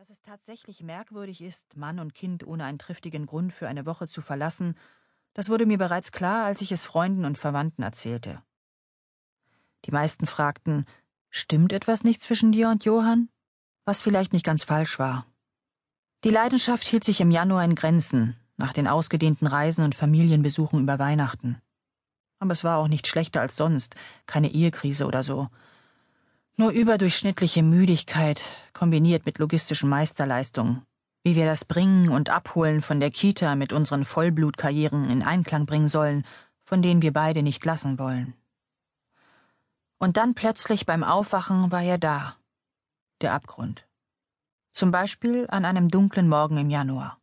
Dass es tatsächlich merkwürdig ist, Mann und Kind ohne einen triftigen Grund für eine Woche zu verlassen, das wurde mir bereits klar, als ich es Freunden und Verwandten erzählte. Die meisten fragten, stimmt etwas nicht zwischen dir und Johann? Was vielleicht nicht ganz falsch war. Die Leidenschaft hielt sich im Januar in Grenzen, nach den ausgedehnten Reisen und Familienbesuchen über Weihnachten. Aber es war auch nicht schlechter als sonst, keine Ehekrise oder so. Nur überdurchschnittliche Müdigkeit, kombiniert mit logistischen Meisterleistungen. Wie wir das Bringen und Abholen von der Kita mit unseren Vollblutkarrieren in Einklang bringen sollen, von denen wir beide nicht lassen wollen. Und dann plötzlich beim Aufwachen war er da. Der Abgrund. Zum Beispiel an einem dunklen Morgen im Januar.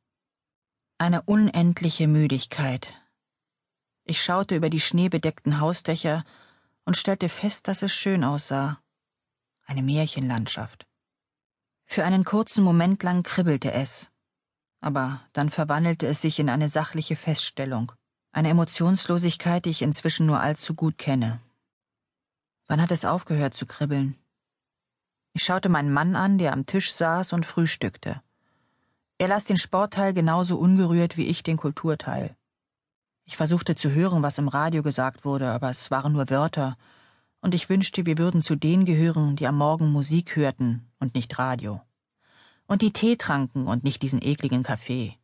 Eine unendliche Müdigkeit. Ich schaute über die schneebedeckten Hausdächer und stellte fest, dass es schön aussah eine Märchenlandschaft. Für einen kurzen Moment lang kribbelte es, aber dann verwandelte es sich in eine sachliche Feststellung, eine Emotionslosigkeit, die ich inzwischen nur allzu gut kenne. Wann hat es aufgehört zu kribbeln? Ich schaute meinen Mann an, der am Tisch saß und frühstückte. Er las den Sportteil genauso ungerührt wie ich den Kulturteil. Ich versuchte zu hören, was im Radio gesagt wurde, aber es waren nur Wörter, und ich wünschte, wir würden zu denen gehören, die am Morgen Musik hörten und nicht Radio. Und die Tee tranken und nicht diesen ekligen Kaffee.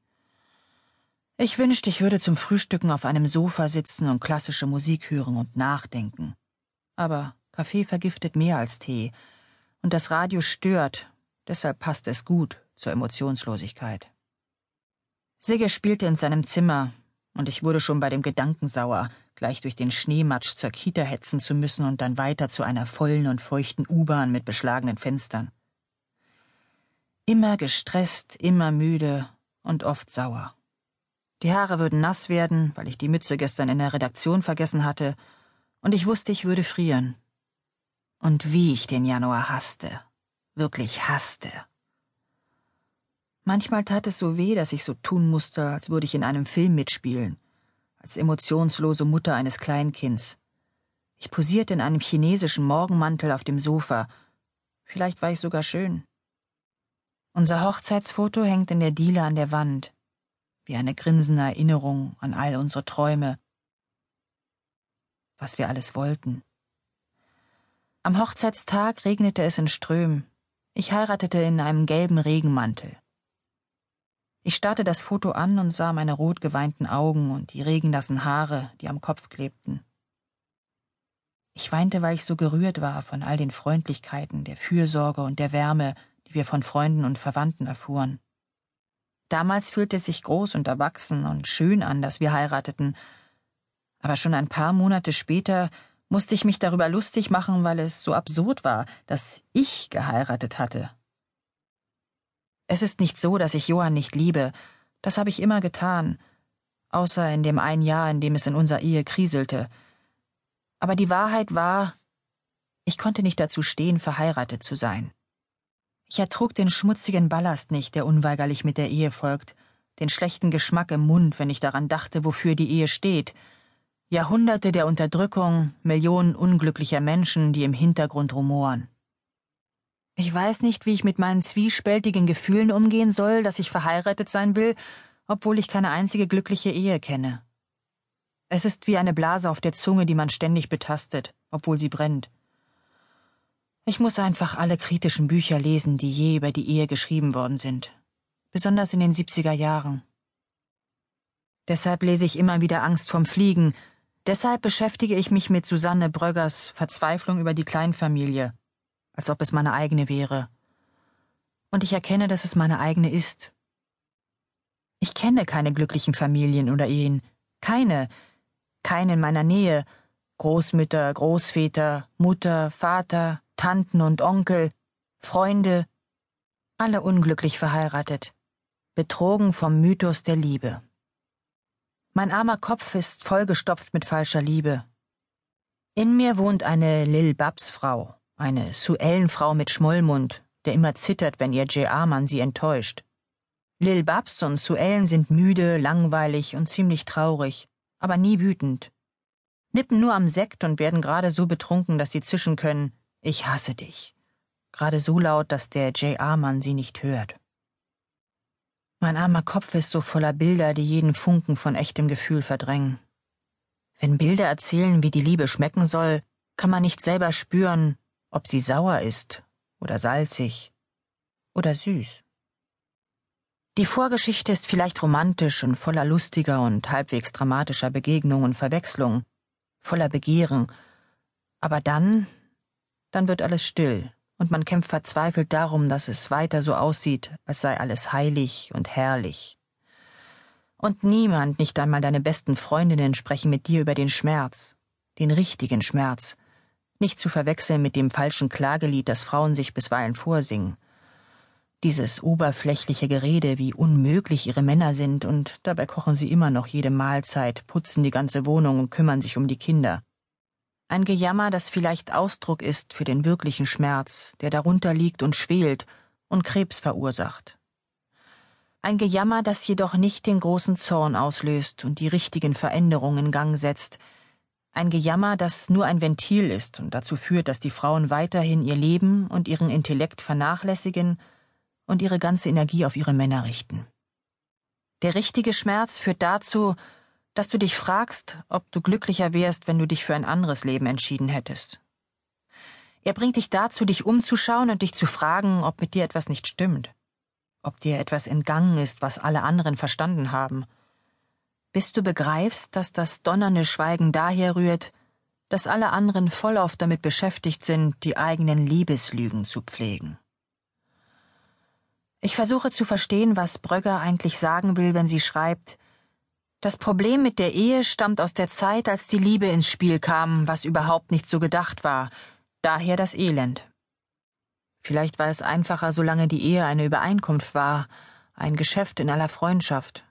Ich wünschte, ich würde zum Frühstücken auf einem Sofa sitzen und klassische Musik hören und nachdenken. Aber Kaffee vergiftet mehr als Tee, und das Radio stört, deshalb passt es gut zur Emotionslosigkeit. Sigge spielte in seinem Zimmer, und ich wurde schon bei dem Gedanken sauer, gleich durch den Schneematsch zur Kita hetzen zu müssen und dann weiter zu einer vollen und feuchten U-Bahn mit beschlagenen Fenstern. Immer gestresst, immer müde und oft sauer. Die Haare würden nass werden, weil ich die Mütze gestern in der Redaktion vergessen hatte, und ich wusste, ich würde frieren. Und wie ich den Januar hasste. Wirklich hasste. Manchmal tat es so weh, dass ich so tun musste, als würde ich in einem Film mitspielen, als emotionslose Mutter eines Kleinkinds. Ich posierte in einem chinesischen Morgenmantel auf dem Sofa. Vielleicht war ich sogar schön. Unser Hochzeitsfoto hängt in der Diele an der Wand, wie eine grinsende Erinnerung an all unsere Träume, was wir alles wollten. Am Hochzeitstag regnete es in Strömen. Ich heiratete in einem gelben Regenmantel. Ich starrte das Foto an und sah meine rot geweinten Augen und die regennassen Haare, die am Kopf klebten. Ich weinte, weil ich so gerührt war von all den Freundlichkeiten, der Fürsorge und der Wärme, die wir von Freunden und Verwandten erfuhren. Damals fühlte es sich groß und erwachsen und schön an, dass wir heirateten, aber schon ein paar Monate später musste ich mich darüber lustig machen, weil es so absurd war, dass ich geheiratet hatte es ist nicht so, dass ich Johann nicht liebe, das habe ich immer getan, außer in dem einen Jahr, in dem es in unserer Ehe kriselte. Aber die Wahrheit war, ich konnte nicht dazu stehen, verheiratet zu sein. Ich ertrug den schmutzigen Ballast nicht, der unweigerlich mit der Ehe folgt, den schlechten Geschmack im Mund, wenn ich daran dachte, wofür die Ehe steht, Jahrhunderte der Unterdrückung, Millionen unglücklicher Menschen, die im Hintergrund rumoren. Ich weiß nicht, wie ich mit meinen zwiespältigen Gefühlen umgehen soll, dass ich verheiratet sein will, obwohl ich keine einzige glückliche Ehe kenne. Es ist wie eine Blase auf der Zunge, die man ständig betastet, obwohl sie brennt. Ich muss einfach alle kritischen Bücher lesen, die je über die Ehe geschrieben worden sind, besonders in den 70er Jahren. Deshalb lese ich immer wieder Angst vorm Fliegen, deshalb beschäftige ich mich mit Susanne Bröggers Verzweiflung über die Kleinfamilie als ob es meine eigene wäre. Und ich erkenne, dass es meine eigene ist. Ich kenne keine glücklichen Familien oder Ehen, keine, keine in meiner Nähe, Großmütter, Großväter, Mutter, Vater, Tanten und Onkel, Freunde, alle unglücklich verheiratet, betrogen vom Mythos der Liebe. Mein armer Kopf ist vollgestopft mit falscher Liebe. In mir wohnt eine Lil Babs Frau, eine Suellenfrau mit Schmollmund, der immer zittert, wenn ihr J.A.-Mann sie enttäuscht. Lil Babs und Suellen sind müde, langweilig und ziemlich traurig, aber nie wütend. Nippen nur am Sekt und werden gerade so betrunken, dass sie zischen können, ich hasse dich. Gerade so laut, dass der J.A.-Mann sie nicht hört. Mein armer Kopf ist so voller Bilder, die jeden Funken von echtem Gefühl verdrängen. Wenn Bilder erzählen, wie die Liebe schmecken soll, kann man nicht selber spüren, ob sie sauer ist oder salzig oder süß. Die Vorgeschichte ist vielleicht romantisch und voller lustiger und halbwegs dramatischer Begegnungen und Verwechslungen, voller Begehren, aber dann, dann wird alles still und man kämpft verzweifelt darum, dass es weiter so aussieht, als sei alles heilig und herrlich. Und niemand, nicht einmal deine besten Freundinnen, sprechen mit dir über den Schmerz, den richtigen Schmerz, nicht zu verwechseln mit dem falschen Klagelied, das Frauen sich bisweilen vorsingen. Dieses oberflächliche Gerede, wie unmöglich ihre Männer sind, und dabei kochen sie immer noch jede Mahlzeit, putzen die ganze Wohnung und kümmern sich um die Kinder. Ein Gejammer, das vielleicht Ausdruck ist für den wirklichen Schmerz, der darunter liegt und schwelt und Krebs verursacht. Ein Gejammer, das jedoch nicht den großen Zorn auslöst und die richtigen Veränderungen in Gang setzt. Ein Gejammer, das nur ein Ventil ist und dazu führt, dass die Frauen weiterhin ihr Leben und ihren Intellekt vernachlässigen und ihre ganze Energie auf ihre Männer richten. Der richtige Schmerz führt dazu, dass du dich fragst, ob du glücklicher wärst, wenn du dich für ein anderes Leben entschieden hättest. Er bringt dich dazu, dich umzuschauen und dich zu fragen, ob mit dir etwas nicht stimmt, ob dir etwas entgangen ist, was alle anderen verstanden haben, bis du begreifst, dass das donnernde Schweigen daher rührt, dass alle anderen vollauf damit beschäftigt sind, die eigenen Liebeslügen zu pflegen. Ich versuche zu verstehen, was Brögger eigentlich sagen will, wenn sie schreibt, das Problem mit der Ehe stammt aus der Zeit, als die Liebe ins Spiel kam, was überhaupt nicht so gedacht war, daher das Elend. Vielleicht war es einfacher, solange die Ehe eine Übereinkunft war, ein Geschäft in aller Freundschaft.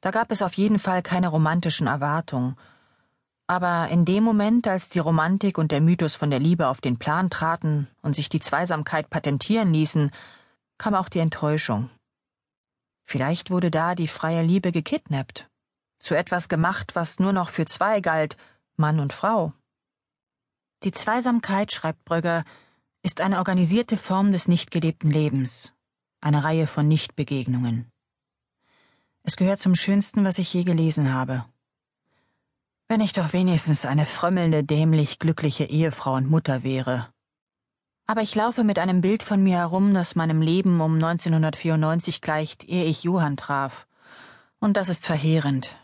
Da gab es auf jeden Fall keine romantischen Erwartungen. Aber in dem Moment, als die Romantik und der Mythos von der Liebe auf den Plan traten und sich die Zweisamkeit patentieren ließen, kam auch die Enttäuschung. Vielleicht wurde da die freie Liebe gekidnappt zu etwas gemacht, was nur noch für zwei galt, Mann und Frau. Die Zweisamkeit, schreibt Brögger, ist eine organisierte Form des nicht gelebten Lebens, eine Reihe von Nichtbegegnungen. Es gehört zum Schönsten, was ich je gelesen habe. Wenn ich doch wenigstens eine frömmelnde, dämlich glückliche Ehefrau und Mutter wäre. Aber ich laufe mit einem Bild von mir herum, das meinem Leben um 1994 gleicht, ehe ich Johann traf. Und das ist verheerend.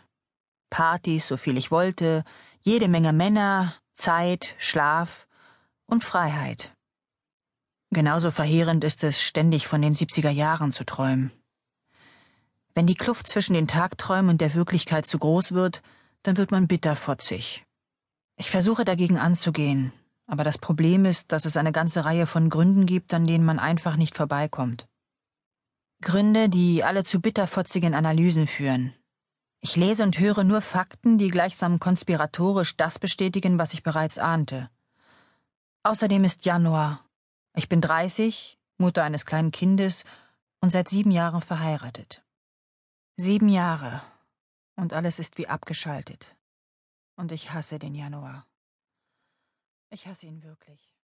Partys, so viel ich wollte, jede Menge Männer, Zeit, Schlaf und Freiheit. Genauso verheerend ist es, ständig von den 70er Jahren zu träumen. Wenn die Kluft zwischen den Tagträumen und der Wirklichkeit zu groß wird, dann wird man bitterfotzig. Ich versuche dagegen anzugehen, aber das Problem ist, dass es eine ganze Reihe von Gründen gibt, an denen man einfach nicht vorbeikommt. Gründe, die alle zu bitterfotzigen Analysen führen, ich lese und höre nur Fakten, die gleichsam konspiratorisch das bestätigen, was ich bereits ahnte. Außerdem ist Januar. Ich bin 30, Mutter eines kleinen Kindes und seit sieben Jahren verheiratet. Sieben Jahre. Und alles ist wie abgeschaltet. Und ich hasse den Januar. Ich hasse ihn wirklich.